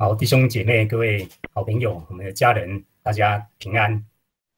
好，弟兄姐妹、各位好朋友、我们的家人，大家平安。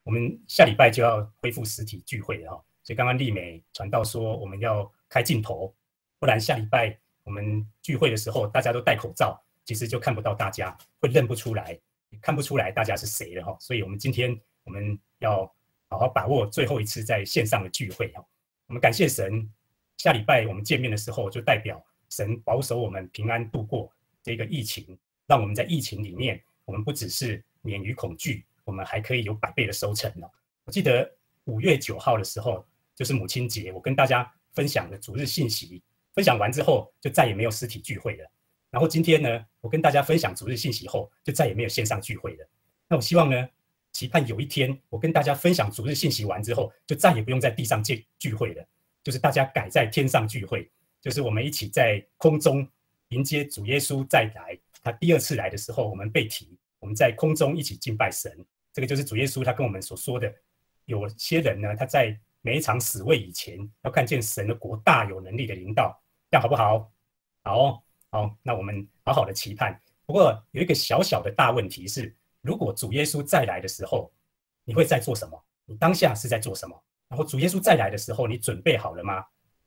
我们下礼拜就要恢复实体聚会了哈，所以刚刚丽美传道说我们要开镜头，不然下礼拜我们聚会的时候大家都戴口罩，其实就看不到大家，会认不出来，看不出来大家是谁了哈。所以我们今天我们要好好把握最后一次在线上的聚会哈。我们感谢神，下礼拜我们见面的时候，就代表神保守我们平安度过这个疫情。让我们在疫情里面，我们不只是免于恐惧，我们还可以有百倍的收成了。我记得五月九号的时候，就是母亲节，我跟大家分享了主日信息，分享完之后就再也没有实体聚会了。然后今天呢，我跟大家分享主日信息后，就再也没有线上聚会了。那我希望呢，期盼有一天我跟大家分享主日信息完之后，就再也不用在地上聚聚会了，就是大家改在天上聚会，就是我们一起在空中迎接主耶稣再来。他第二次来的时候，我们被提，我们在空中一起敬拜神。这个就是主耶稣他跟我们所说的。有些人呢，他在每一场死位以前，要看见神的国大有能力的领导，这样好不好？好，好，那我们好好的期盼。不过有一个小小的大问题是，如果主耶稣再来的时候，你会在做什么？你当下是在做什么？然后主耶稣再来的时候，你准备好了吗？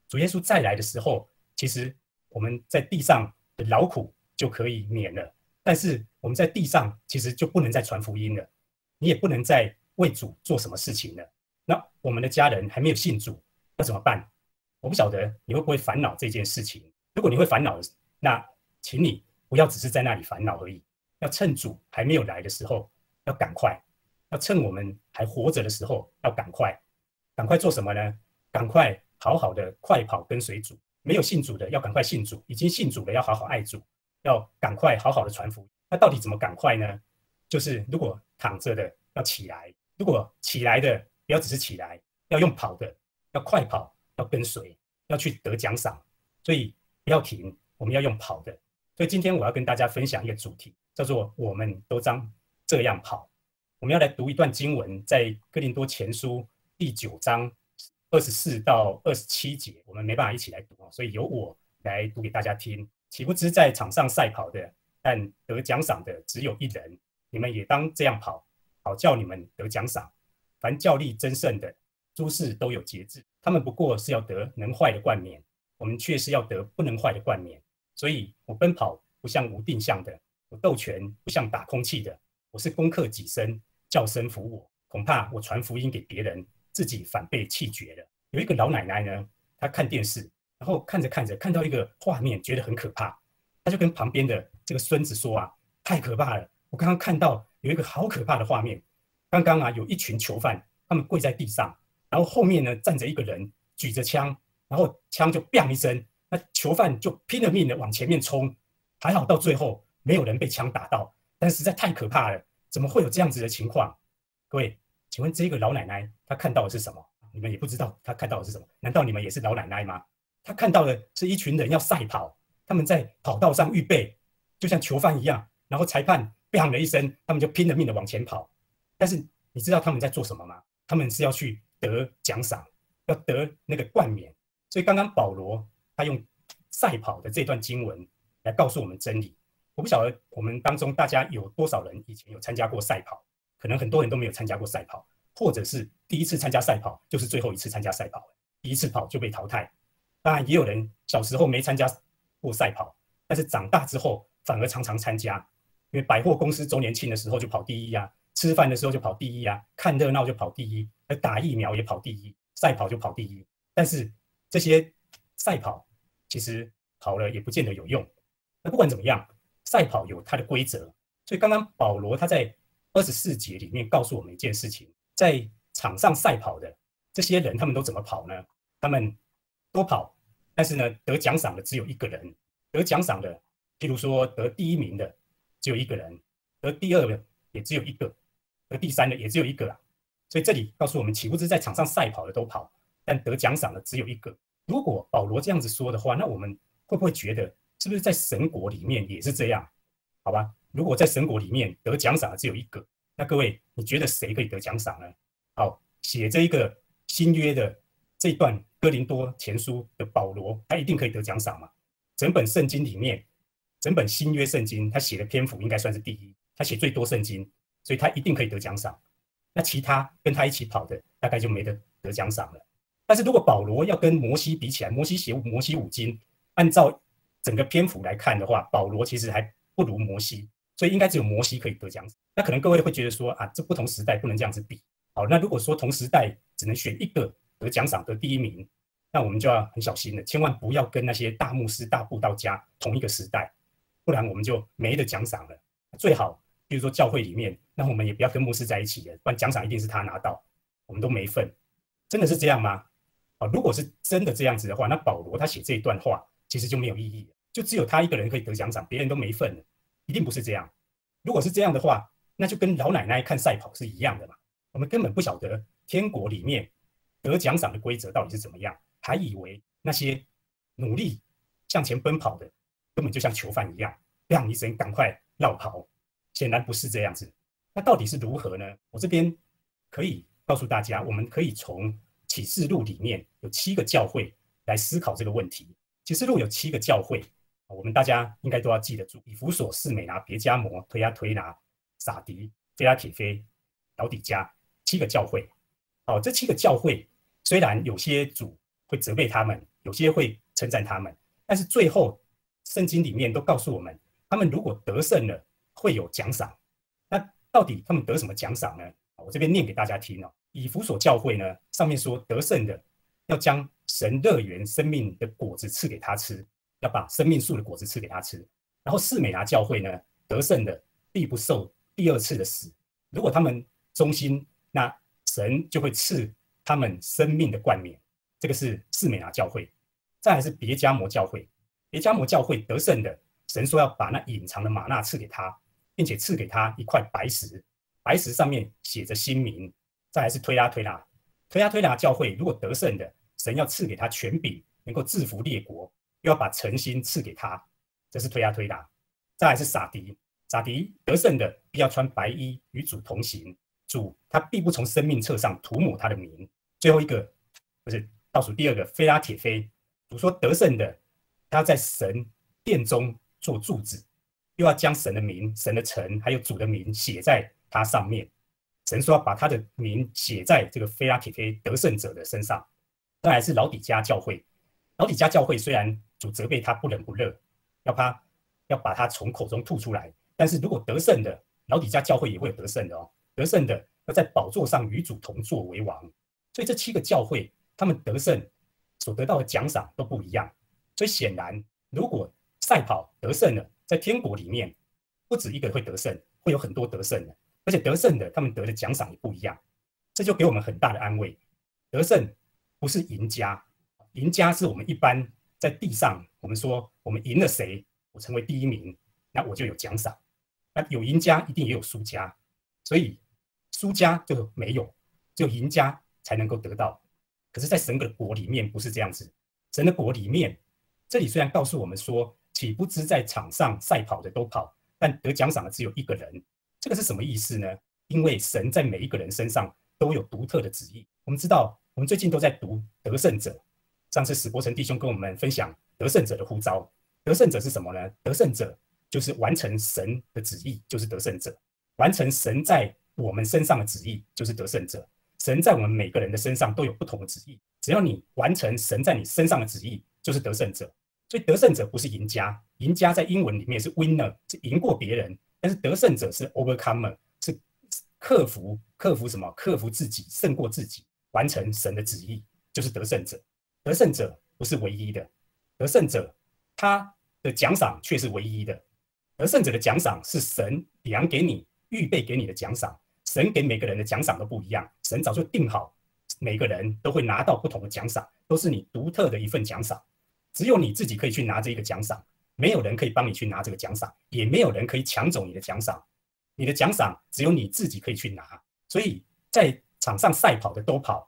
主耶稣再来的时候，其实我们在地上的劳苦。就可以免了，但是我们在地上其实就不能再传福音了，你也不能再为主做什么事情了。那我们的家人还没有信主，那怎么办？我不晓得你会不会烦恼这件事情。如果你会烦恼，那请你不要只是在那里烦恼而已，要趁主还没有来的时候，要赶快，要趁我们还活着的时候，要赶快，赶快做什么呢？赶快好好的快跑跟随主。没有信主的要赶快信主，已经信主的要好好爱主。要赶快好好的传福音，那到底怎么赶快呢？就是如果躺着的要起来，如果起来的不要只是起来，要用跑的，要快跑，要跟随，要去得奖赏，所以不要停，我们要用跑的。所以今天我要跟大家分享一个主题，叫做我们都将这样跑。我们要来读一段经文，在哥林多前书第九章二十四到二十七节，我们没办法一起来读，所以由我来读给大家听。岂不知在场上赛跑的，但得奖赏的只有一人。你们也当这样跑，好叫你们得奖赏。凡教力争胜的，诸事都有节制。他们不过是要得能坏的冠冕，我们却是要得不能坏的冠冕。所以我奔跑不像无定向的，我斗拳不像打空气的。我是攻克己身，叫声服我。恐怕我传福音给别人，自己反被气绝了。有一个老奶奶呢，她看电视。然后看着看着，看到一个画面，觉得很可怕。他就跟旁边的这个孙子说：“啊，太可怕了！我刚刚看到有一个好可怕的画面。刚刚啊，有一群囚犯，他们跪在地上，然后后面呢站着一个人，举着枪，然后枪就 ‘bang’ 一声，那囚犯就拼了命的往前面冲。还好到最后没有人被枪打到，但实在太可怕了。怎么会有这样子的情况？各位，请问这个老奶奶她看到的是什么？你们也不知道她看到的是什么？难道你们也是老奶奶吗？”他看到的是一群人要赛跑，他们在跑道上预备，就像囚犯一样。然后裁判“砰”的一声，他们就拼了命的往前跑。但是你知道他们在做什么吗？他们是要去得奖赏，要得那个冠冕。所以刚刚保罗他用赛跑的这段经文来告诉我们真理。我不晓得我们当中大家有多少人以前有参加过赛跑，可能很多人都没有参加过赛跑，或者是第一次参加赛跑就是最后一次参加赛跑，第一次跑就被淘汰。当然，也有人小时候没参加过赛跑，但是长大之后反而常常参加，因为百货公司周年庆的时候就跑第一呀，吃饭的时候就跑第一呀，看热闹就跑第一，而打疫苗也跑第一，赛跑就跑第一。但是这些赛跑其实跑了也不见得有用。那不管怎么样，赛跑有它的规则。所以刚刚保罗他在二十四节里面告诉我们一件事情：在场上赛跑的这些人，他们都怎么跑呢？他们多跑，但是呢，得奖赏的只有一个人。得奖赏的，譬如说得第一名的只有一个人，得第二的也只有一个，得第三的也只有一个啊。所以这里告诉我们，岂不是在场上赛跑的都跑，但得奖赏的只有一个？如果保罗这样子说的话，那我们会不会觉得，是不是在神国里面也是这样？好吧，如果在神国里面得奖赏的只有一个，那各位你觉得谁可以得奖赏呢？好，写这一个新约的这一段。哥林多前书的保罗，他一定可以得奖赏嘛？整本圣经里面，整本新约圣经他写的篇幅应该算是第一，他写最多圣经，所以他一定可以得奖赏。那其他跟他一起跑的，大概就没得得奖赏了。但是如果保罗要跟摩西比起来，摩西写摩西五经，按照整个篇幅来看的话，保罗其实还不如摩西，所以应该只有摩西可以得奖赏。那可能各位会觉得说啊，这不同时代不能这样子比。好，那如果说同时代只能选一个得奖赏得第一名，那我们就要很小心了，千万不要跟那些大牧师、大布道家同一个时代，不然我们就没得奖赏了。最好，比如说教会里面，那我们也不要跟牧师在一起了，不然奖赏一定是他拿到，我们都没份。真的是这样吗？啊，如果是真的这样子的话，那保罗他写这一段话其实就没有意义了，就只有他一个人可以得奖赏，别人都没份，一定不是这样。如果是这样的话，那就跟老奶奶看赛跑是一样的嘛。我们根本不晓得天国里面得奖赏的规则到底是怎么样，还以为那些努力向前奔跑的根本就像囚犯一样，让一声赶快绕跑。显然不是这样子。那到底是如何呢？我这边可以告诉大家，我们可以从启示录里面有七个教会来思考这个问题。启示录有七个教会，我们大家应该都要记得住：以弗所、士美拿、别加摩、推亚推拿、撒迪、菲拉铁菲、老底加。七个教会，哦，这七个教会虽然有些主会责备他们，有些会称赞他们，但是最后圣经里面都告诉我们，他们如果得胜了会有奖赏。那到底他们得什么奖赏呢？我这边念给大家听哦。以弗所教会呢，上面说得胜的要将神乐园生命的果子赐给他吃，要把生命树的果子赐给他吃。然后士美拿教会呢，得胜的必不受第二次的死。如果他们忠心。那神就会赐他们生命的冠冕，这个是士美拿教会。再还是别加摩教会，别加摩教会得胜的，神说要把那隐藏的玛纳赐给他，并且赐给他一块白石，白石上面写着新名。再还是推拉推拉，推拉推拉教会如果得胜的，神要赐给他权柄，能够制服列国，又要把诚心赐给他，这是推拉推拉。再还是撒迪，撒迪得胜的必要穿白衣与主同行。主他必不从生命册上涂抹他的名。最后一个不是倒数第二个，菲拉铁菲。主说得胜的，他在神殿中做柱子，又要将神的名、神的城还有主的名写在他上面。神说要把他的名写在这个菲拉铁菲得胜者的身上。当然是老底家教会。老底家教会虽然主责备他不冷不热，要他要把他从口中吐出来，但是如果得胜的老底家教会也会有得胜的哦。得胜的要在宝座上与主同坐为王，所以这七个教会他们得胜所得到的奖赏都不一样。所以显然，如果赛跑得胜了，在天国里面不止一个会得胜，会有很多得胜的，而且得胜的他们得的奖赏也不一样。这就给我们很大的安慰。得胜不是赢家，赢家是我们一般在地上，我们说我们赢了谁，我成为第一名，那我就有奖赏。那有赢家，一定也有输家，所以。输家就没有，只有赢家才能够得到。可是，在神的国里面不是这样子。神的国里面，这里虽然告诉我们说，岂不知在场上赛跑的都跑，但得奖赏的只有一个人。这个是什么意思呢？因为神在每一个人身上都有独特的旨意。我们知道，我们最近都在读得胜者。上次史伯成弟兄跟我们分享得胜者的呼召。得胜者是什么呢？得胜者就是完成神的旨意，就是得胜者，完成神在。我们身上的旨意就是得胜者。神在我们每个人的身上都有不同的旨意，只要你完成神在你身上的旨意，就是得胜者。所以得胜者不是赢家，赢家在英文里面是 winner，是赢过别人。但是得胜者是 overcomer，是克服克服什么？克服自己，胜过自己，完成神的旨意，就是得胜者。得胜者不是唯一的，得胜者他的奖赏却是唯一的。得胜者的奖赏是神量给你。预备给你的奖赏，神给每个人的奖赏都不一样。神早就定好，每个人都会拿到不同的奖赏，都是你独特的一份奖赏。只有你自己可以去拿这一个奖赏，没有人可以帮你去拿这个奖赏，也没有人可以抢走你的奖赏。你的奖赏只有你自己可以去拿。所以在场上赛跑的都跑，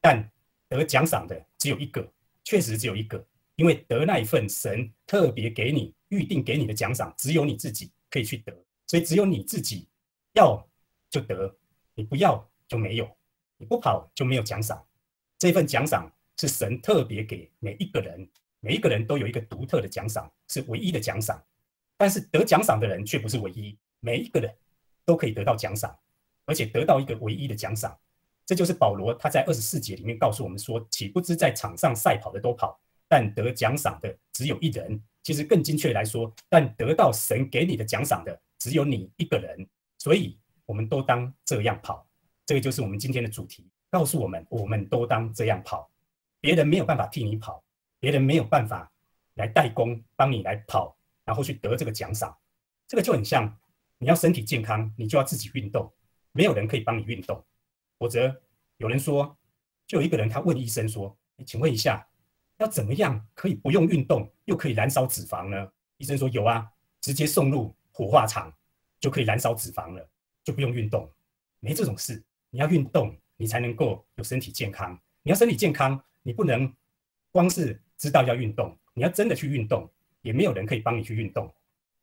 但得奖赏的只有一个，确实只有一个，因为得那一份神特别给你预定给你的奖赏，只有你自己可以去得，所以只有你自己。要就得，你不要就没有，你不跑就没有奖赏。这份奖赏是神特别给每一个人，每一个人都有一个独特的奖赏，是唯一的奖赏。但是得奖赏的人却不是唯一，每一个人都可以得到奖赏，而且得到一个唯一的奖赏。这就是保罗他在二十四节里面告诉我们说：岂不知在场上赛跑的都跑，但得奖赏的只有一人。其实更精确来说，但得到神给你的奖赏的只有你一个人。所以，我们都当这样跑。这个就是我们今天的主题，告诉我们，我们都当这样跑。别人没有办法替你跑，别人没有办法来代工帮你来跑，然后去得这个奖赏。这个就很像你要身体健康，你就要自己运动，没有人可以帮你运动。否则，有人说，就有一个人他问医生说：“请问一下，要怎么样可以不用运动又可以燃烧脂肪呢？”医生说：“有啊，直接送入火化场就可以燃烧脂肪了，就不用运动。没这种事，你要运动，你才能够有身体健康。你要身体健康，你不能光是知道要运动，你要真的去运动，也没有人可以帮你去运动。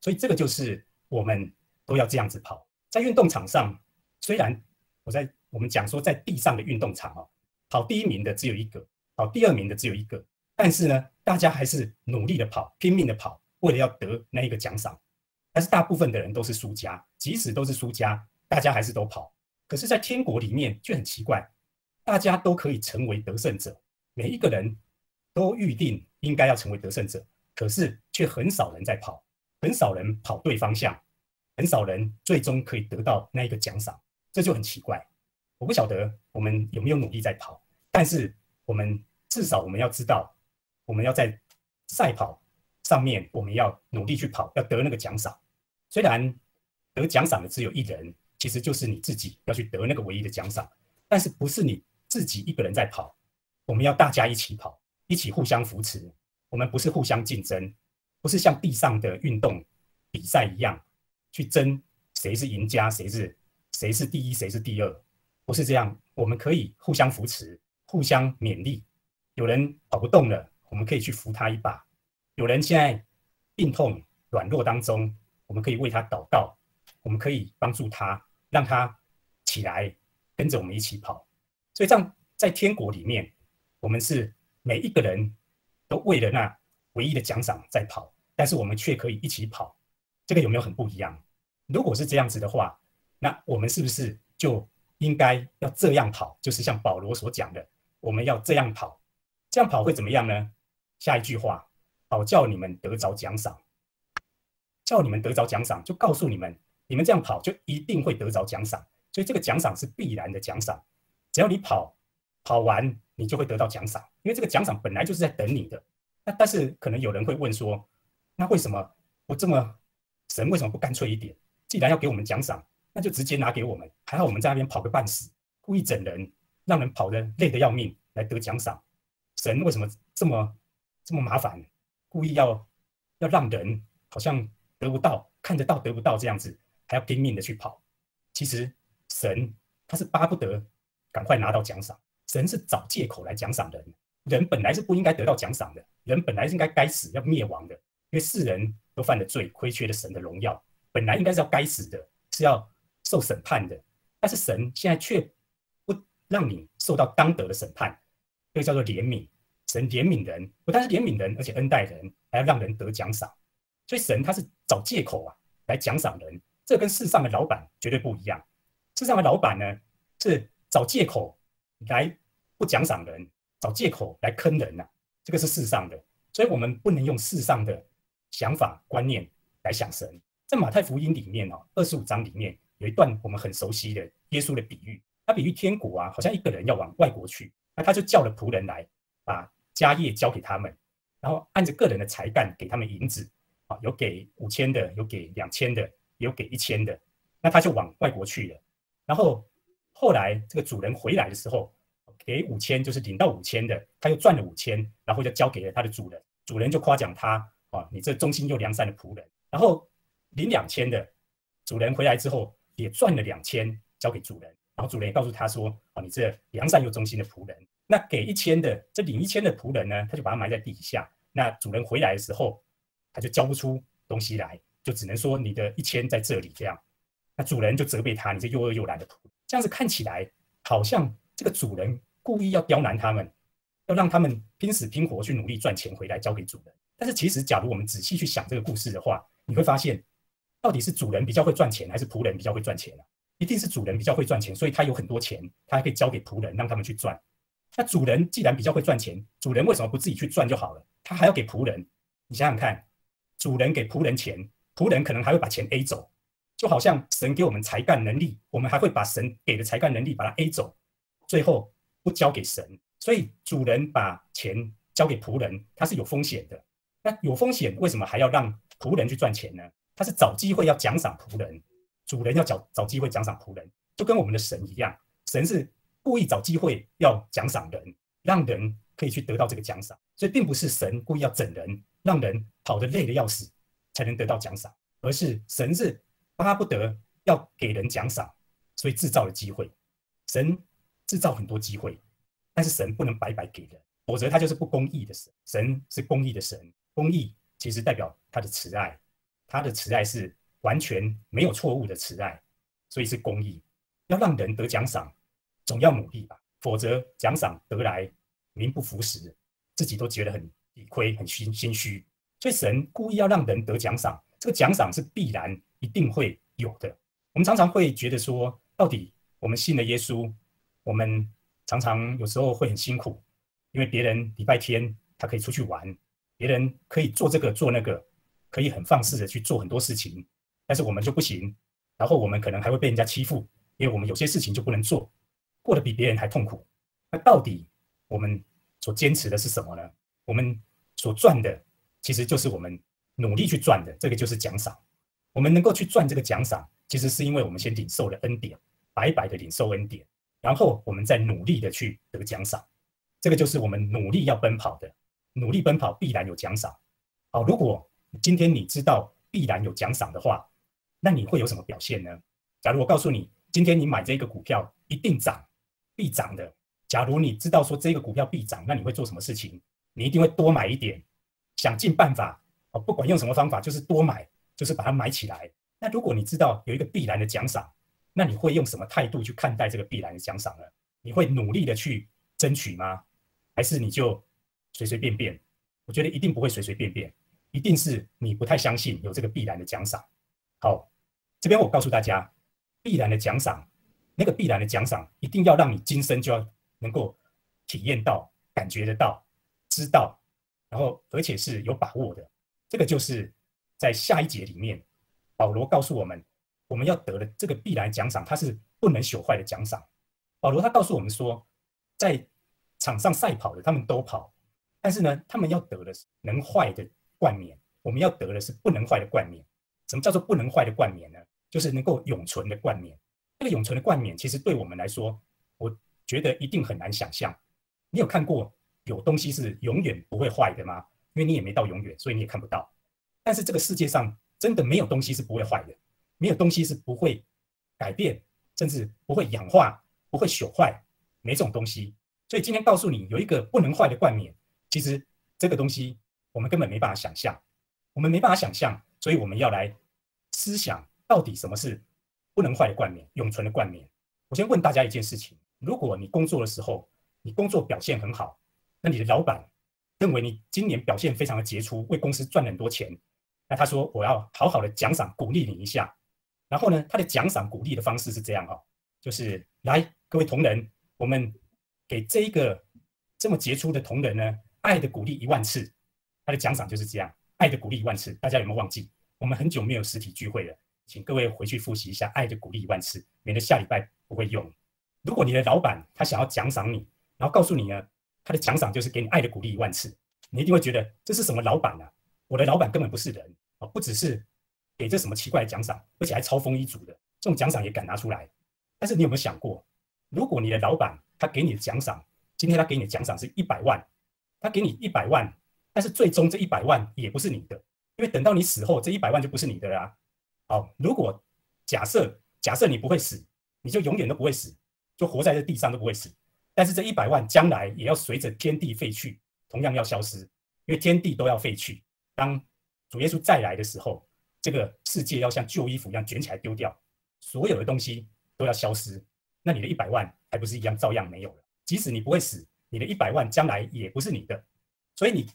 所以这个就是我们都要这样子跑，在运动场上，虽然我在。我们讲说，在地上的运动场哦，跑第一名的只有一个，跑第二名的只有一个，但是呢，大家还是努力的跑，拼命的跑，为了要得那一个奖赏。但是大部分的人都是输家，即使都是输家，大家还是都跑。可是，在天国里面却很奇怪，大家都可以成为得胜者，每一个人都预定应该要成为得胜者，可是却很少人在跑，很少人跑对方向，很少人最终可以得到那一个奖赏，这就很奇怪。我不晓得我们有没有努力在跑，但是我们至少我们要知道，我们要在赛跑上面，我们要努力去跑，要得那个奖赏。虽然得奖赏的只有一人，其实就是你自己要去得那个唯一的奖赏，但是不是你自己一个人在跑，我们要大家一起跑，一起互相扶持。我们不是互相竞争，不是像地上的运动比赛一样去争谁是赢家，谁是谁是第一，谁是第二。不是这样，我们可以互相扶持，互相勉励。有人跑不动了，我们可以去扶他一把；有人现在病痛软弱当中，我们可以为他祷告，我们可以帮助他，让他起来，跟着我们一起跑。所以，这样在天国里面，我们是每一个人都为了那唯一的奖赏在跑，但是我们却可以一起跑。这个有没有很不一样？如果是这样子的话，那我们是不是就？应该要这样跑，就是像保罗所讲的，我们要这样跑，这样跑会怎么样呢？下一句话，好叫你们得着奖赏，叫你们得着奖赏，就告诉你们，你们这样跑就一定会得着奖赏，所以这个奖赏是必然的奖赏，只要你跑，跑完你就会得到奖赏，因为这个奖赏本来就是在等你的。那但是可能有人会问说，那为什么我这么神为什么不干脆一点？既然要给我们奖赏？那就直接拿给我们，还好我们在那边跑个半死，故意整人，让人跑得累得要命来得奖赏。神为什么这么这么麻烦？故意要要让人好像得不到，看得到得不到这样子，还要拼命的去跑。其实神他是巴不得赶快拿到奖赏，神是找借口来奖赏人。人本来是不应该得到奖赏的，人本来是应该该死要灭亡的，因为世人都犯了罪，亏缺了神的荣耀，本来应该是要该死的，是要。受审判的，但是神现在却不让你受到当得的审判，这个叫做怜悯。神怜悯人，不但是怜悯人，而且恩待人，还要让人得奖赏。所以神他是找借口啊来奖赏人，这跟世上的老板绝对不一样。世上的老板呢是找借口来不奖赏人，找借口来坑人呐，这个是世上的。所以我们不能用世上的想法观念来想神。在马太福音里面哦，二十五章里面。有一段我们很熟悉的耶稣的比喻，他比喻天国啊，好像一个人要往外国去，那他就叫了仆人来，把家业交给他们，然后按着个人的才干给他们银子，啊，有给五千的，有给两千的，有给一千的，那他就往外国去了。然后后来这个主人回来的时候，给五千，就是领到五千的，他又赚了五千，然后就交给了他的主人，主人就夸奖他，啊，你这忠心又良善的仆人。然后领两千的主人回来之后。也赚了两千，交给主人，然后主人也告诉他说：“哦，你这良善又忠心的仆人。”那给一千的，这领一千的仆人呢，他就把他埋在地下。那主人回来的时候，他就交不出东西来，就只能说你的一千在这里这样。那主人就责备他：“你这又饿又懒的仆。”这样子看起来好像这个主人故意要刁难他们，要让他们拼死拼活去努力赚钱回来交给主人。但是其实，假如我们仔细去想这个故事的话，你会发现，到底是主人比较会赚钱，还是仆人比较会赚钱呢？一定是主人比较会赚钱，所以他有很多钱，他还可以交给仆人，让他们去赚。那主人既然比较会赚钱，主人为什么不自己去赚就好了？他还要给仆人？你想想看，主人给仆人钱，仆人可能还会把钱 A 走，就好像神给我们才干能力，我们还会把神给的才干能力把它 A 走，最后不交给神。所以主人把钱交给仆人，他是有风险的。那有风险，为什么还要让仆人去赚钱呢？他是找机会要奖赏仆人，主人要找找机会奖赏仆人，就跟我们的神一样，神是故意找机会要奖赏人，让人可以去得到这个奖赏。所以并不是神故意要整人，让人跑得累得要死才能得到奖赏，而是神是巴不得要给人奖赏，所以制造了机会。神制造很多机会，但是神不能白白给人，否则他就是不公义的神。神是公义的神。公义其实代表他的慈爱，他的慈爱是完全没有错误的慈爱，所以是公义。要让人得奖赏，总要努力吧，否则奖赏得来名不符实，自己都觉得很理亏、很心心虚。所以神故意要让人得奖赏，这个奖赏是必然一定会有的。我们常常会觉得说，到底我们信了耶稣，我们常常有时候会很辛苦，因为别人礼拜天他可以出去玩。别人可以做这个做那个，可以很放肆的去做很多事情，但是我们就不行。然后我们可能还会被人家欺负，因为我们有些事情就不能做，过得比别人还痛苦。那到底我们所坚持的是什么呢？我们所赚的其实就是我们努力去赚的，这个就是奖赏。我们能够去赚这个奖赏，其实是因为我们先领受了恩典，白白的领受恩典，然后我们再努力的去得奖赏。这个就是我们努力要奔跑的。努力奔跑必然有奖赏。好，如果今天你知道必然有奖赏的话，那你会有什么表现呢？假如我告诉你，今天你买这个股票一定涨，必涨的。假如你知道说这个股票必涨，那你会做什么事情？你一定会多买一点，想尽办法哦，不管用什么方法，就是多买，就是把它买起来。那如果你知道有一个必然的奖赏，那你会用什么态度去看待这个必然的奖赏呢？你会努力的去争取吗？还是你就？随随便便，我觉得一定不会随随便便，一定是你不太相信有这个必然的奖赏。好，这边我告诉大家，必然的奖赏，那个必然的奖赏一定要让你今生就要能够体验到、感觉得到、知道，然后而且是有把握的。这个就是在下一节里面，保罗告诉我们，我们要得的这个必然奖赏，它是不能朽坏的奖赏。保罗他告诉我们说，在场上赛跑的，他们都跑。但是呢，他们要得的是能坏的冠冕，我们要得的是不能坏的冠冕。什么叫做不能坏的冠冕呢？就是能够永存的冠冕。这个永存的冠冕，其实对我们来说，我觉得一定很难想象。你有看过有东西是永远不会坏的吗？因为你也没到永远，所以你也看不到。但是这个世界上真的没有东西是不会坏的，没有东西是不会改变，甚至不会氧化、不会朽坏，没这种东西。所以今天告诉你，有一个不能坏的冠冕。其实这个东西我们根本没办法想象，我们没办法想象，所以我们要来思想到底什么是不能坏的冠冕、永存的冠冕。我先问大家一件事情：如果你工作的时候，你工作表现很好，那你的老板认为你今年表现非常的杰出，为公司赚了很多钱，那他说我要好好的奖赏鼓励你一下。然后呢，他的奖赏鼓励的方式是这样哦，就是来各位同仁，我们给这一个这么杰出的同仁呢。爱的鼓励一万次，他的奖赏就是这样。爱的鼓励一万次，大家有没有忘记？我们很久没有实体聚会了，请各位回去复习一下“爱的鼓励一万次”，免得下礼拜不会用。如果你的老板他想要奖赏你，然后告诉你呢，他的奖赏就是给你爱的鼓励一万次，你一定会觉得这是什么老板啊？我的老板根本不是人啊！不只是给这什么奇怪的奖赏，而且还超丰一族的这种奖赏也敢拿出来。但是你有没有想过，如果你的老板他给你的奖赏，今天他给你的奖赏是一百万？他给你一百万，但是最终这一百万也不是你的，因为等到你死后，这一百万就不是你的啦。好，如果假设假设你不会死，你就永远都不会死，就活在这地上都不会死。但是这一百万将来也要随着天地废去，同样要消失，因为天地都要废去。当主耶稣再来的时候，这个世界要像旧衣服一样卷起来丢掉，所有的东西都要消失。那你的一百万还不是一样照样没有了？即使你不会死。你的一百万将来也不是你的，所以你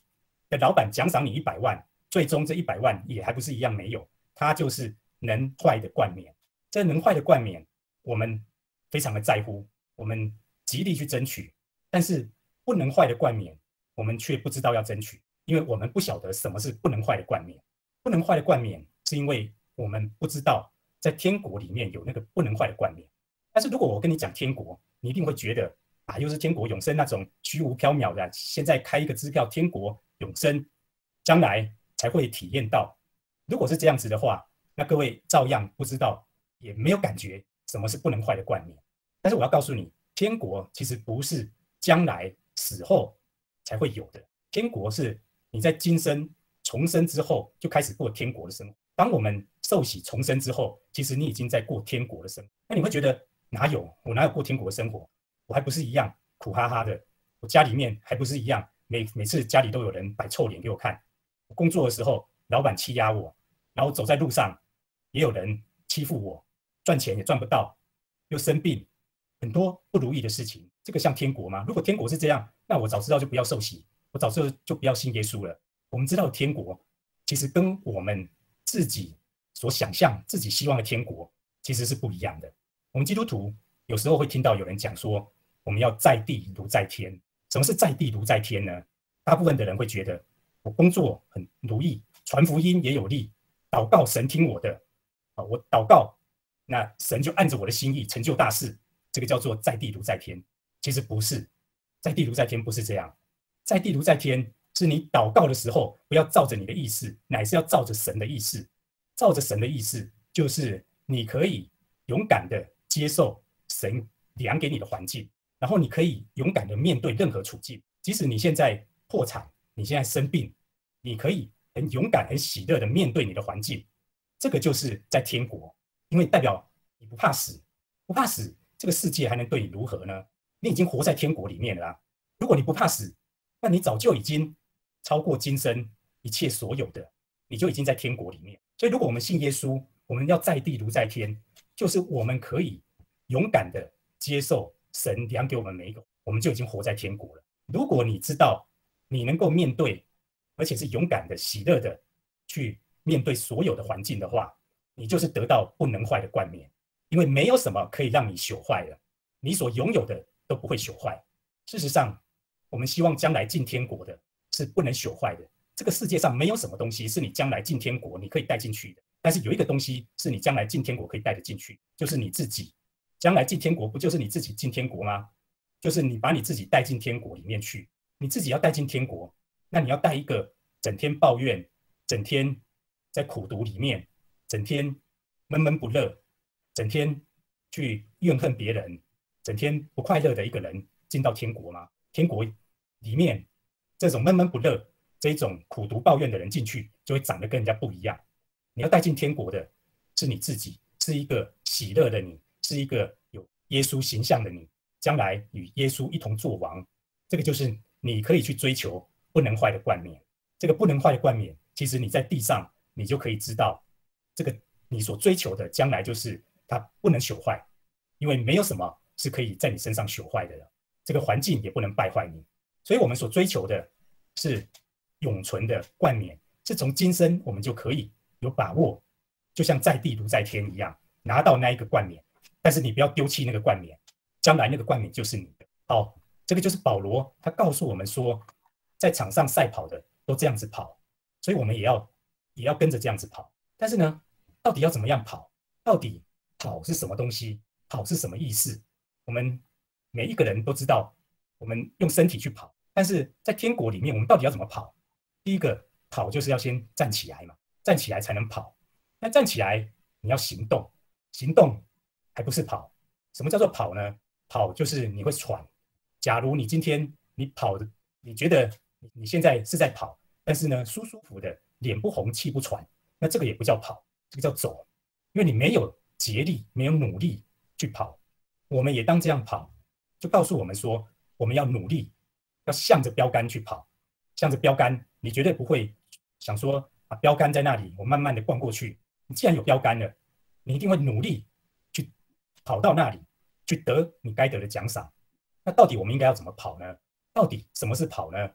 的老板奖赏你一百万，最终这一百万也还不是一样没有，他就是能坏的冠冕。这能坏的冠冕，我们非常的在乎，我们极力去争取。但是不能坏的冠冕，我们却不知道要争取，因为我们不晓得什么是不能坏的冠冕。不能坏的冠冕，是因为我们不知道在天国里面有那个不能坏的冠冕。但是如果我跟你讲天国，你一定会觉得啊，又是天国永生那种虚无缥缈的。现在开一个支票，天国永生，将来才会体验到。如果是这样子的话，那各位照样不知道，也没有感觉什么是不能坏的冠冕。但是我要告诉你，天国其实不是将来死后才会有的，天国是你在今生重生之后就开始过天国的生活。当我们受洗重生之后，其实你已经在过天国的生活。那你会觉得？哪有我哪有过天国的生活？我还不是一样苦哈哈的。我家里面还不是一样，每每次家里都有人摆臭脸给我看。工作的时候，老板欺压我，然后走在路上，也有人欺负我，赚钱也赚不到，又生病，很多不如意的事情。这个像天国吗？如果天国是这样，那我早知道就不要受洗，我早知道就不要信耶稣了。我们知道天国其实跟我们自己所想象、自己希望的天国其实是不一样的。我们基督徒有时候会听到有人讲说，我们要在地如在天。什么是在地如在天呢？大部分的人会觉得，我工作很如意，传福音也有利，祷告神听我的，啊，我祷告，那神就按着我的心意成就大事。这个叫做在地如在天。其实不是，在地如在天不是这样。在地如在天是你祷告的时候，不要照着你的意思，乃是要照着神的意思。照着神的意思，就是你可以勇敢的。接受神量给你的环境，然后你可以勇敢的面对任何处境，即使你现在破产，你现在生病，你可以很勇敢、很喜乐的面对你的环境。这个就是在天国，因为代表你不怕死，不怕死，这个世界还能对你如何呢？你已经活在天国里面了。如果你不怕死，那你早就已经超过今生一切所有的，你就已经在天国里面。所以，如果我们信耶稣，我们要在地如在天，就是我们可以。勇敢的接受神量给我们每一个，我们就已经活在天国了。如果你知道你能够面对，而且是勇敢的、喜乐的去面对所有的环境的话，你就是得到不能坏的冠冕。因为没有什么可以让你朽坏的，你所拥有的都不会朽坏。事实上，我们希望将来进天国的是不能朽坏的。这个世界上没有什么东西是你将来进天国你可以带进去的，但是有一个东西是你将来进天国可以带得进去，就是你自己。将来进天国不就是你自己进天国吗？就是你把你自己带进天国里面去，你自己要带进天国，那你要带一个整天抱怨、整天在苦读里面、整天闷闷不乐、整天去怨恨别人、整天不快乐的一个人进到天国吗？天国里面这种闷闷不乐、这种苦读抱怨的人进去，就会长得跟人家不一样。你要带进天国的是你自己，是一个喜乐的你。是一个有耶稣形象的你，将来与耶稣一同作王，这个就是你可以去追求不能坏的冠冕。这个不能坏的冠冕，其实你在地上，你就可以知道，这个你所追求的将来就是它不能朽坏，因为没有什么是可以在你身上朽坏的了。这个环境也不能败坏你，所以我们所追求的是永存的冠冕，是从今生我们就可以有把握，就像在地如在天一样，拿到那一个冠冕。但是你不要丢弃那个冠冕，将来那个冠冕就是你的。好，这个就是保罗他告诉我们说，在场上赛跑的都这样子跑，所以我们也要也要跟着这样子跑。但是呢，到底要怎么样跑？到底跑是什么东西？跑是什么意思？我们每一个人都知道，我们用身体去跑，但是在天国里面，我们到底要怎么跑？第一个跑就是要先站起来嘛，站起来才能跑。那站起来你要行动，行动。还不是跑？什么叫做跑呢？跑就是你会喘。假如你今天你跑的，你觉得你现在是在跑，但是呢舒舒服的，脸不红气不喘，那这个也不叫跑，这个叫走。因为你没有竭力，没有努力去跑。我们也当这样跑，就告诉我们说，我们要努力，要向着标杆去跑，向着标杆，你绝对不会想说啊，标杆在那里，我慢慢的逛过去。你既然有标杆了，你一定会努力去。跑到那里去得你该得的奖赏，那到底我们应该要怎么跑呢？到底什么是跑呢？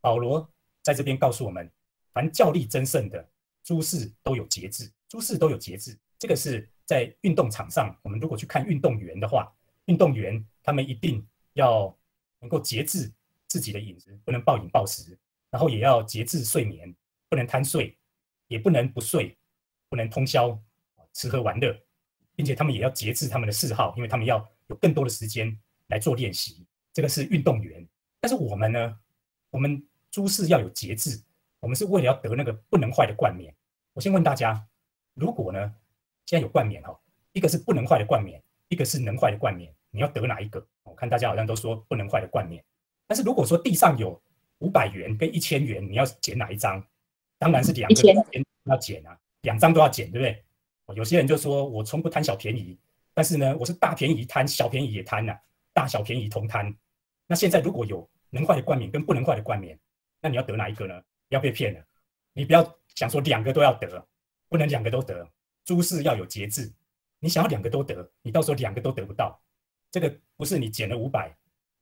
保罗在这边告诉我们，凡教力争胜的诸事都有节制，诸事都有节制。这个是在运动场上，我们如果去看运动员的话，运动员他们一定要能够节制自己的饮食，不能暴饮暴食，然后也要节制睡眠，不能贪睡，也不能不睡，不能通宵吃喝玩乐，并且他们也要节制他们的嗜好，因为他们要有更多的时间来做练习。这个是运动员，但是我们呢，我们。诸事要有节制，我们是为了要得那个不能坏的冠冕。我先问大家，如果呢，现在有冠冕哈，一个是不能坏的冠冕，一个是能坏的冠冕，你要得哪一个？我看大家好像都说不能坏的冠冕。但是如果说地上有五百元跟一千元，你要捡哪一张？当然是两个要捡啊，两张都要捡，对不对？有些人就说我从不贪小便宜，但是呢，我是大便宜贪，小便宜也贪呐，大小便宜同贪。那现在如果有能坏的冠冕跟不能坏的冠冕，那你要得哪一个呢？不要被骗了，你不要想说两个都要得，不能两个都得。诸事要有节制，你想要两个都得，你到时候两个都得不到。这个不是你减了五百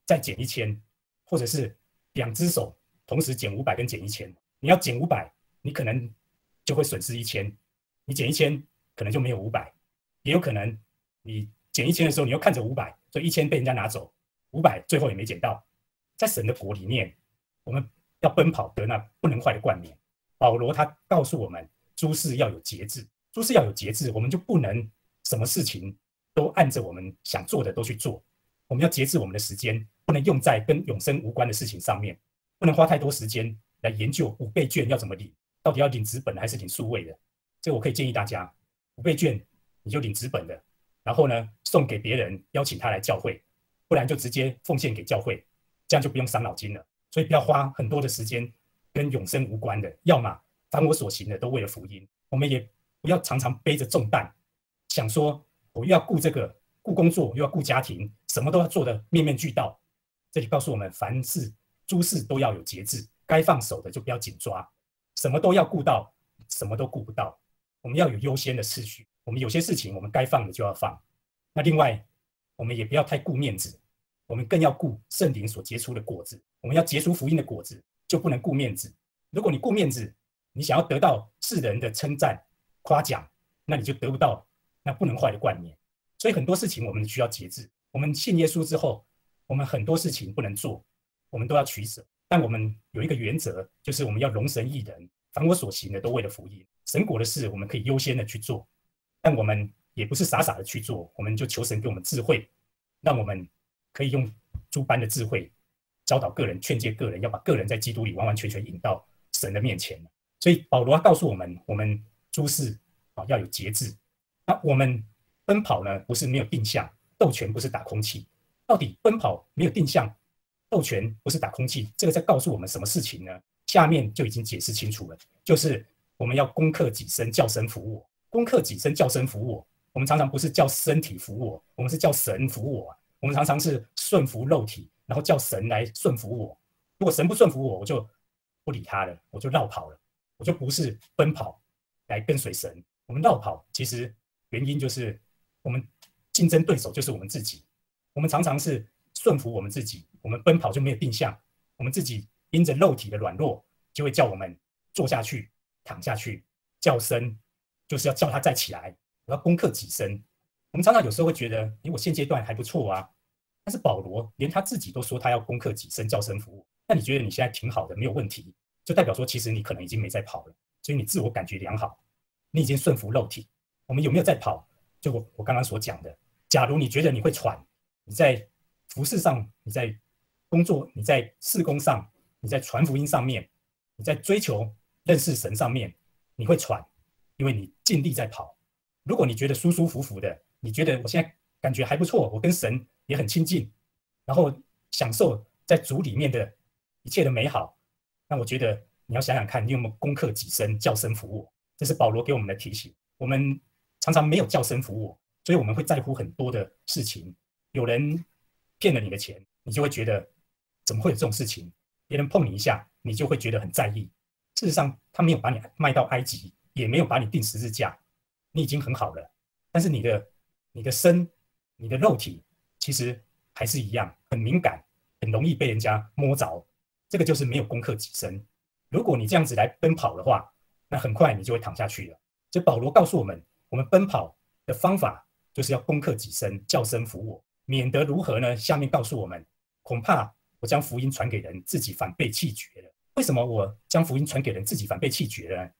再减一千，或者是两只手同时减五百跟减一千。你要减五百，你可能就会损失一千；你减一千，可能就没有五百。也有可能你减一千的时候，你又看着五百，所以一千被人家拿走，五百最后也没减到。在神的国里面，我们。要奔跑得那不能坏的冠冕。保罗他告诉我们，诸事要有节制，诸事要有节制，我们就不能什么事情都按着我们想做的都去做。我们要节制我们的时间，不能用在跟永生无关的事情上面，不能花太多时间来研究五倍券要怎么领，到底要领纸本还是领数位的。这我可以建议大家，五倍券你就领纸本的，然后呢送给别人，邀请他来教会，不然就直接奉献给教会，这样就不用伤脑筋了。所以不要花很多的时间跟永生无关的，要么凡我所行的都为了福音。我们也不要常常背着重担，想说我又要顾这个顾工作，又要顾家庭，什么都要做的面面俱到。这里告诉我们，凡事诸事都要有节制，该放手的就不要紧抓，什么都要顾到，什么都顾不到。我们要有优先的次序，我们有些事情我们该放的就要放。那另外，我们也不要太顾面子。我们更要顾圣灵所结出的果子。我们要结出福音的果子，就不能顾面子。如果你顾面子，你想要得到世人的称赞、夸奖，那你就得不到那不能坏的冠冕。所以很多事情我们需要节制。我们信耶稣之后，我们很多事情不能做，我们都要取舍。但我们有一个原则，就是我们要容神一人，凡我所行的都为了福音。神果的事，我们可以优先的去做。但我们也不是傻傻的去做，我们就求神给我们智慧，让我们。可以用诸般的智慧教导个人，劝诫个人，要把个人在基督里完完全全引到神的面前。所以保罗告诉我们，我们诸事啊要有节制。那我们奔跑呢，不是没有定向，斗拳不是打空气。到底奔跑没有定向，斗拳不是打空气，这个在告诉我们什么事情呢？下面就已经解释清楚了，就是我们要攻克己身，叫神服我。攻克己身，叫神服我。我们常常不是叫身体服我，我们是叫神服我。我们常常是顺服肉体，然后叫神来顺服我。如果神不顺服我，我就不理他了，我就绕跑了，我就不是奔跑来跟随神。我们绕跑，其实原因就是我们竞争对手就是我们自己。我们常常是顺服我们自己，我们奔跑就没有定向。我们自己因着肉体的软弱，就会叫我们坐下去、躺下去，叫声就是要叫他再起来，我要攻克己身。我们常常有时候会觉得，诶，我现阶段还不错啊。但是保罗连他自己都说他要攻克己身，叫声服务。那你觉得你现在挺好的，没有问题，就代表说其实你可能已经没在跑了，所以你自我感觉良好，你已经顺服肉体。我们有没有在跑？就我我刚刚所讲的，假如你觉得你会喘，你在服饰上，你在工作，你在事工上，你在传福音上面，你在追求认识神上面，你会喘，因为你尽力在跑。如果你觉得舒舒服服的，你觉得我现在感觉还不错，我跟神也很亲近，然后享受在主里面的一切的美好。那我觉得你要想想看，你有没有攻克己身，叫声服我？这是保罗给我们的提醒。我们常常没有叫声服我，所以我们会在乎很多的事情。有人骗了你的钱，你就会觉得怎么会有这种事情？别人碰你一下，你就会觉得很在意。事实上，他没有把你卖到埃及，也没有把你钉十字架，你已经很好了。但是你的。你的身，你的肉体，其实还是一样，很敏感，很容易被人家摸着。这个就是没有攻克己身。如果你这样子来奔跑的话，那很快你就会躺下去了。所以保罗告诉我们，我们奔跑的方法就是要攻克己身，叫身服我，免得如何呢？下面告诉我们，恐怕我将福音传给人，自己反被弃绝了。为什么我将福音传给人，自己反被弃绝了？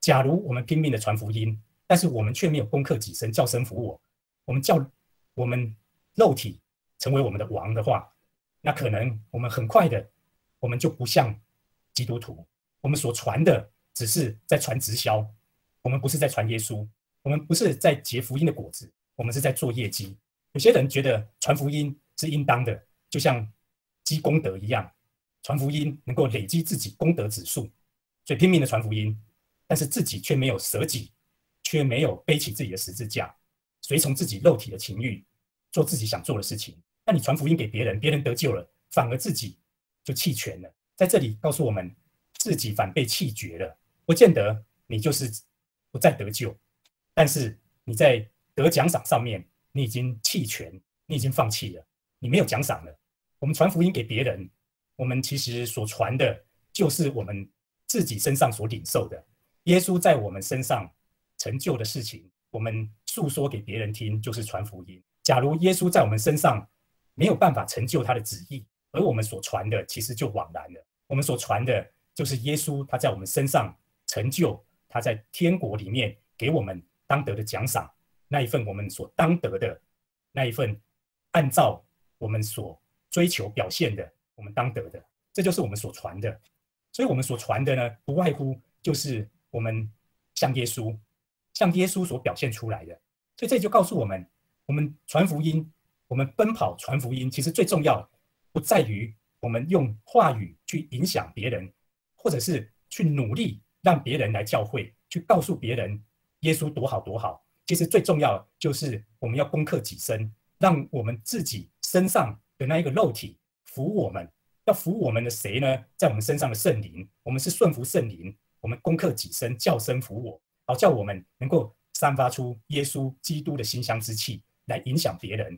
假如我们拼命的传福音，但是我们却没有攻克己身，叫身服我，我们叫我们肉体成为我们的王的话，那可能我们很快的，我们就不像基督徒，我们所传的只是在传直销。我们不是在传耶稣，我们不是在结福音的果子，我们是在做业绩。有些人觉得传福音是应当的，就像积功德一样，传福音能够累积自己功德指数，所以拼命的传福音，但是自己却没有舍己，却没有背起自己的十字架，随从自己肉体的情欲，做自己想做的事情。那你传福音给别人，别人得救了，反而自己就弃权了。在这里告诉我们，自己反被弃绝了，不见得你就是。不再得救，但是你在得奖赏上面，你已经弃权，你已经放弃了，你没有奖赏了。我们传福音给别人，我们其实所传的就是我们自己身上所领受的。耶稣在我们身上成就的事情，我们诉说给别人听，就是传福音。假如耶稣在我们身上没有办法成就他的旨意，而我们所传的其实就枉然了。我们所传的就是耶稣他在我们身上成就。他在天国里面给我们当得的奖赏，那一份我们所当得的，那一份按照我们所追求表现的，我们当得的，这就是我们所传的。所以，我们所传的呢，不外乎就是我们像耶稣，像耶稣所表现出来的。所以，这就告诉我们，我们传福音，我们奔跑传福音，其实最重要不在于我们用话语去影响别人，或者是去努力。让别人来教会，去告诉别人耶稣多好多好。其实最重要就是我们要攻克己身，让我们自己身上的那一个肉体服我们。要服我们的谁呢？在我们身上的圣灵，我们是顺服圣灵。我们攻克己身，叫身服我，好叫我们能够散发出耶稣基督的馨香之气，来影响别人。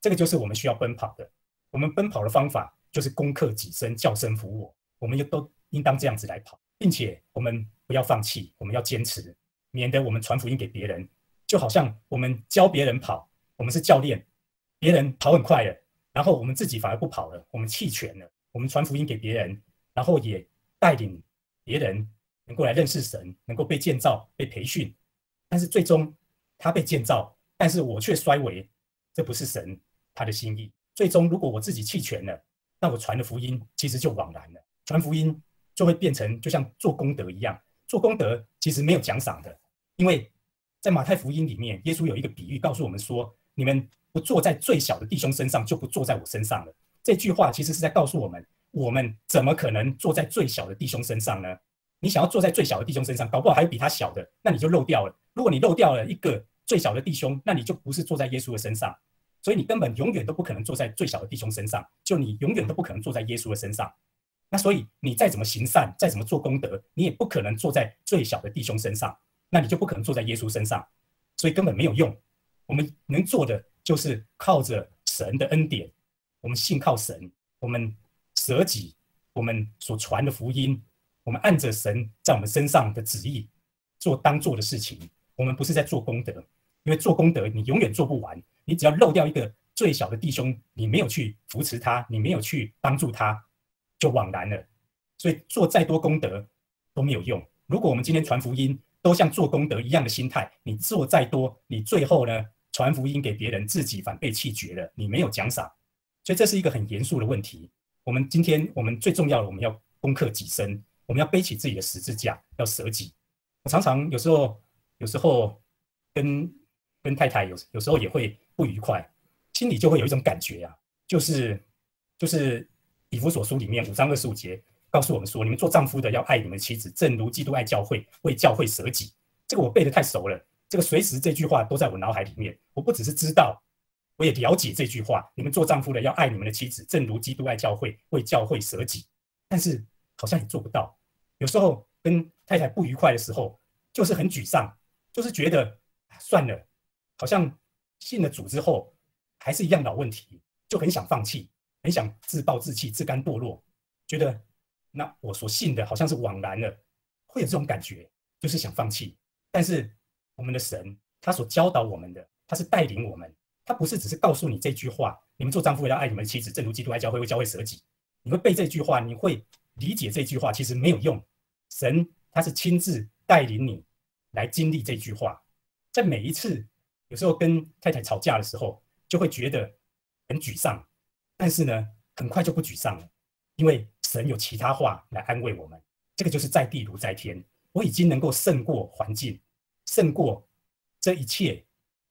这个就是我们需要奔跑的。我们奔跑的方法就是攻克己身，叫身服我。我们又都应当这样子来跑。并且我们不要放弃，我们要坚持，免得我们传福音给别人，就好像我们教别人跑，我们是教练，别人跑很快了，然后我们自己反而不跑了，我们弃权了。我们传福音给别人，然后也带领别人能够来认识神，能够被建造、被培训，但是最终他被建造，但是我却衰微，这不是神他的心意。最终如果我自己弃权了，那我传的福音其实就枉然了。传福音。就会变成就像做功德一样，做功德其实没有奖赏的，因为在马太福音里面，耶稣有一个比喻告诉我们说：你们不坐在最小的弟兄身上，就不坐在我身上了。这句话其实是在告诉我们，我们怎么可能坐在最小的弟兄身上呢？你想要坐在最小的弟兄身上，搞不好还有比他小的，那你就漏掉了。如果你漏掉了一个最小的弟兄，那你就不是坐在耶稣的身上，所以你根本永远都不可能坐在最小的弟兄身上，就你永远都不可能坐在耶稣的身上。那所以你再怎么行善，再怎么做功德，你也不可能坐在最小的弟兄身上，那你就不可能坐在耶稣身上，所以根本没有用。我们能做的就是靠着神的恩典，我们信靠神，我们舍己，我们所传的福音，我们按着神在我们身上的旨意做当做的事情。我们不是在做功德，因为做功德你永远做不完，你只要漏掉一个最小的弟兄，你没有去扶持他，你没有去帮助他。就枉然了，所以做再多功德都没有用。如果我们今天传福音都像做功德一样的心态，你做再多，你最后呢传福音给别人，自己反被气绝了，你没有奖赏。所以这是一个很严肃的问题。我们今天我们最重要的，我们要攻克己身，我们要背起自己的十字架，要舍己。我常常有时候有时候跟跟太太有有时候也会不愉快，心里就会有一种感觉啊，就是就是。以弗所书里面五章二十五节告诉我们说：“你们做丈夫的要爱你们妻子，正如基督爱教会，为教会舍己。”这个我背的太熟了，这个随时这句话都在我脑海里面。我不只是知道，我也了解这句话：“你们做丈夫的要爱你们的妻子，正如基督爱教会，为教会舍己。”但是好像也做不到。有时候跟太太不愉快的时候，就是很沮丧，就是觉得算了，好像信了主之后还是一样老问题，就很想放弃。很想自暴自弃、自甘堕落，觉得那我所信的好像是枉然了，会有这种感觉，就是想放弃。但是我们的神，他所教导我们的，他是带领我们，他不是只是告诉你这句话：你们做丈夫要爱你们的妻子，正如基督爱教会，为教会舍己。你会背这句话，你会理解这句话，其实没有用。神他是亲自带领你来经历这句话，在每一次有时候跟太太吵架的时候，就会觉得很沮丧，但是呢，很快就不沮丧了，因为神有其他话来安慰我们。这个就是在地如在天，我已经能够胜过环境，胜过这一切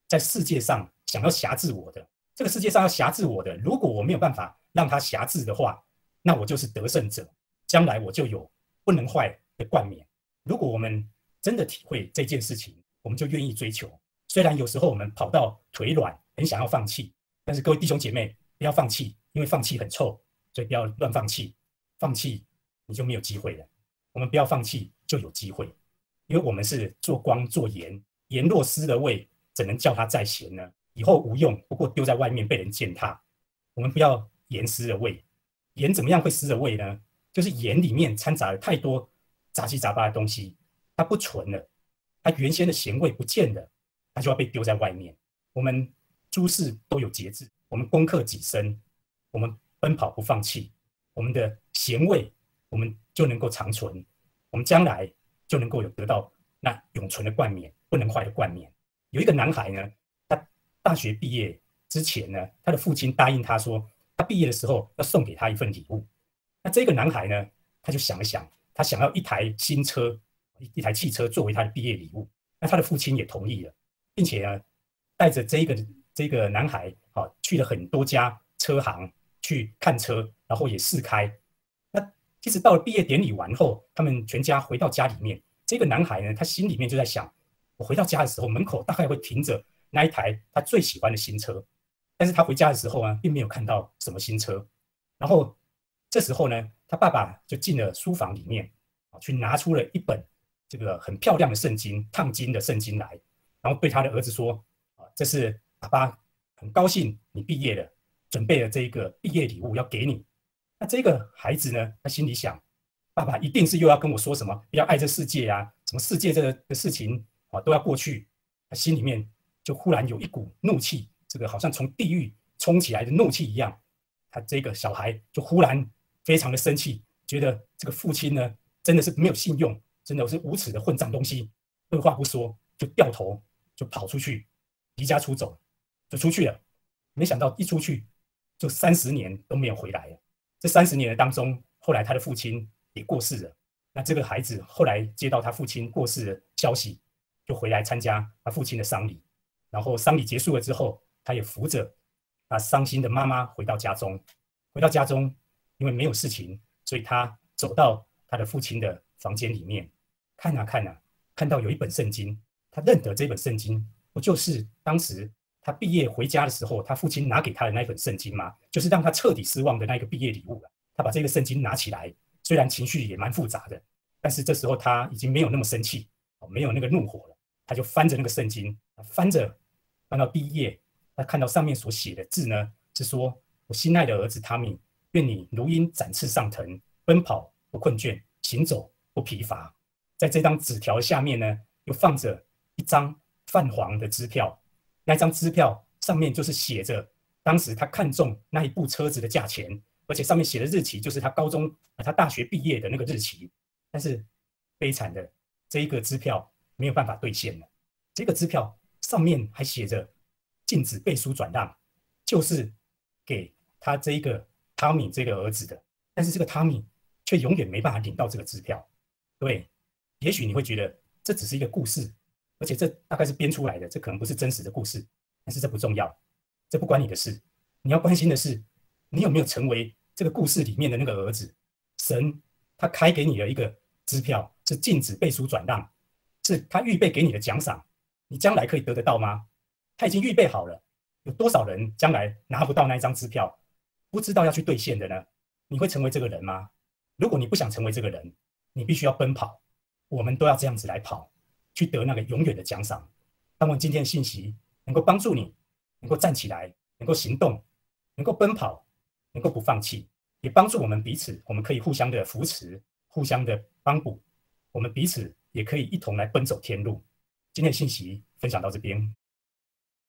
在世界上想要辖制我的。这个世界上要辖制我的，如果我没有办法让他辖制的话，那我就是得胜者，将来我就有不能坏的冠冕。如果我们真的体会这件事情，我们就愿意追求。虽然有时候我们跑到腿软，很想要放弃，但是各位弟兄姐妹不要放弃，因为放弃很臭，所以不要乱放弃。放弃你就没有机会了。我们不要放弃就有机会，因为我们是做光做盐，盐若失了味，怎能叫它再咸呢？以后无用，不过丢在外面被人践踏。我们不要盐失了味。盐怎么样会失了味呢？就是盐里面掺杂了太多杂七杂八的东西，它不纯了，它原先的咸味不见了，它就要被丢在外面。我们诸事都有节制，我们攻克己身，我们奔跑不放弃，我们的咸味我们就能够长存，我们将来就能够有得到那永存的冠冕，不能坏的冠冕。有一个男孩呢，他大学毕业之前呢，他的父亲答应他说。他毕业的时候要送给他一份礼物，那这个男孩呢，他就想了想，他想要一台新车，一一台汽车作为他的毕业礼物。那他的父亲也同意了，并且呢，带着这个这个男孩啊，去了很多家车行去看车，然后也试开。那其实到了毕业典礼完后，他们全家回到家里面，这个男孩呢，他心里面就在想：我回到家的时候，门口大概会停着那一台他最喜欢的新车。但是他回家的时候啊，并没有看到什么新车。然后这时候呢，他爸爸就进了书房里面啊，去拿出了一本这个很漂亮的圣经，烫金的圣经来，然后对他的儿子说：“啊，这是爸爸很高兴你毕业了，准备了这一个毕业礼物要给你。”那这个孩子呢，他心里想：爸爸一定是又要跟我说什么，要爱这世界啊，什么世界这个的事情啊都要过去。他心里面就忽然有一股怒气。这个好像从地狱冲起来的怒气一样，他这个小孩就忽然非常的生气，觉得这个父亲呢真的是没有信用，真的是无耻的混账东西。二话不说就掉头就跑出去，离家出走就出去了。没想到一出去就三十年都没有回来。这三十年的当中，后来他的父亲也过世了。那这个孩子后来接到他父亲过世的消息，就回来参加他父亲的丧礼。然后丧礼结束了之后。他也扶着他伤心的妈妈回到家中，回到家中，因为没有事情，所以他走到他的父亲的房间里面，看啊看啊，看到有一本圣经，他认得这本圣经，不就是当时他毕业回家的时候，他父亲拿给他的那一本圣经吗？就是让他彻底失望的那个毕业礼物了。他把这个圣经拿起来，虽然情绪也蛮复杂的，但是这时候他已经没有那么生气，没有那个怒火了，他就翻着那个圣经，翻着翻到第一页。他看到上面所写的字呢，是说：“我心爱的儿子汤米，愿你如鹰展翅上腾，奔跑不困倦，行走不疲乏。”在这张纸条下面呢，又放着一张泛黄的支票。那张支票上面就是写着当时他看中那一部车子的价钱，而且上面写的日期就是他高中、他大学毕业的那个日期。但是悲惨的，这一个支票没有办法兑现了。这个支票上面还写着。禁止背书转让，就是给他这一个汤米这个儿子的。但是这个汤米却永远没办法领到这个支票。对，也许你会觉得这只是一个故事，而且这大概是编出来的，这可能不是真实的故事。但是这不重要，这不关你的事。你要关心的是，你有没有成为这个故事里面的那个儿子？神他开给你的一个支票是禁止背书转让，是他预备给你的奖赏，你将来可以得得到吗？他已经预备好了，有多少人将来拿不到那一张支票，不知道要去兑现的呢？你会成为这个人吗？如果你不想成为这个人，你必须要奔跑。我们都要这样子来跑，去得那个永远的奖赏。盼望今天的信息能够帮助你，能够站起来，能够行动，能够奔跑，能够不放弃，也帮助我们彼此，我们可以互相的扶持，互相的帮补，我们彼此也可以一同来奔走天路。今天的信息分享到这边。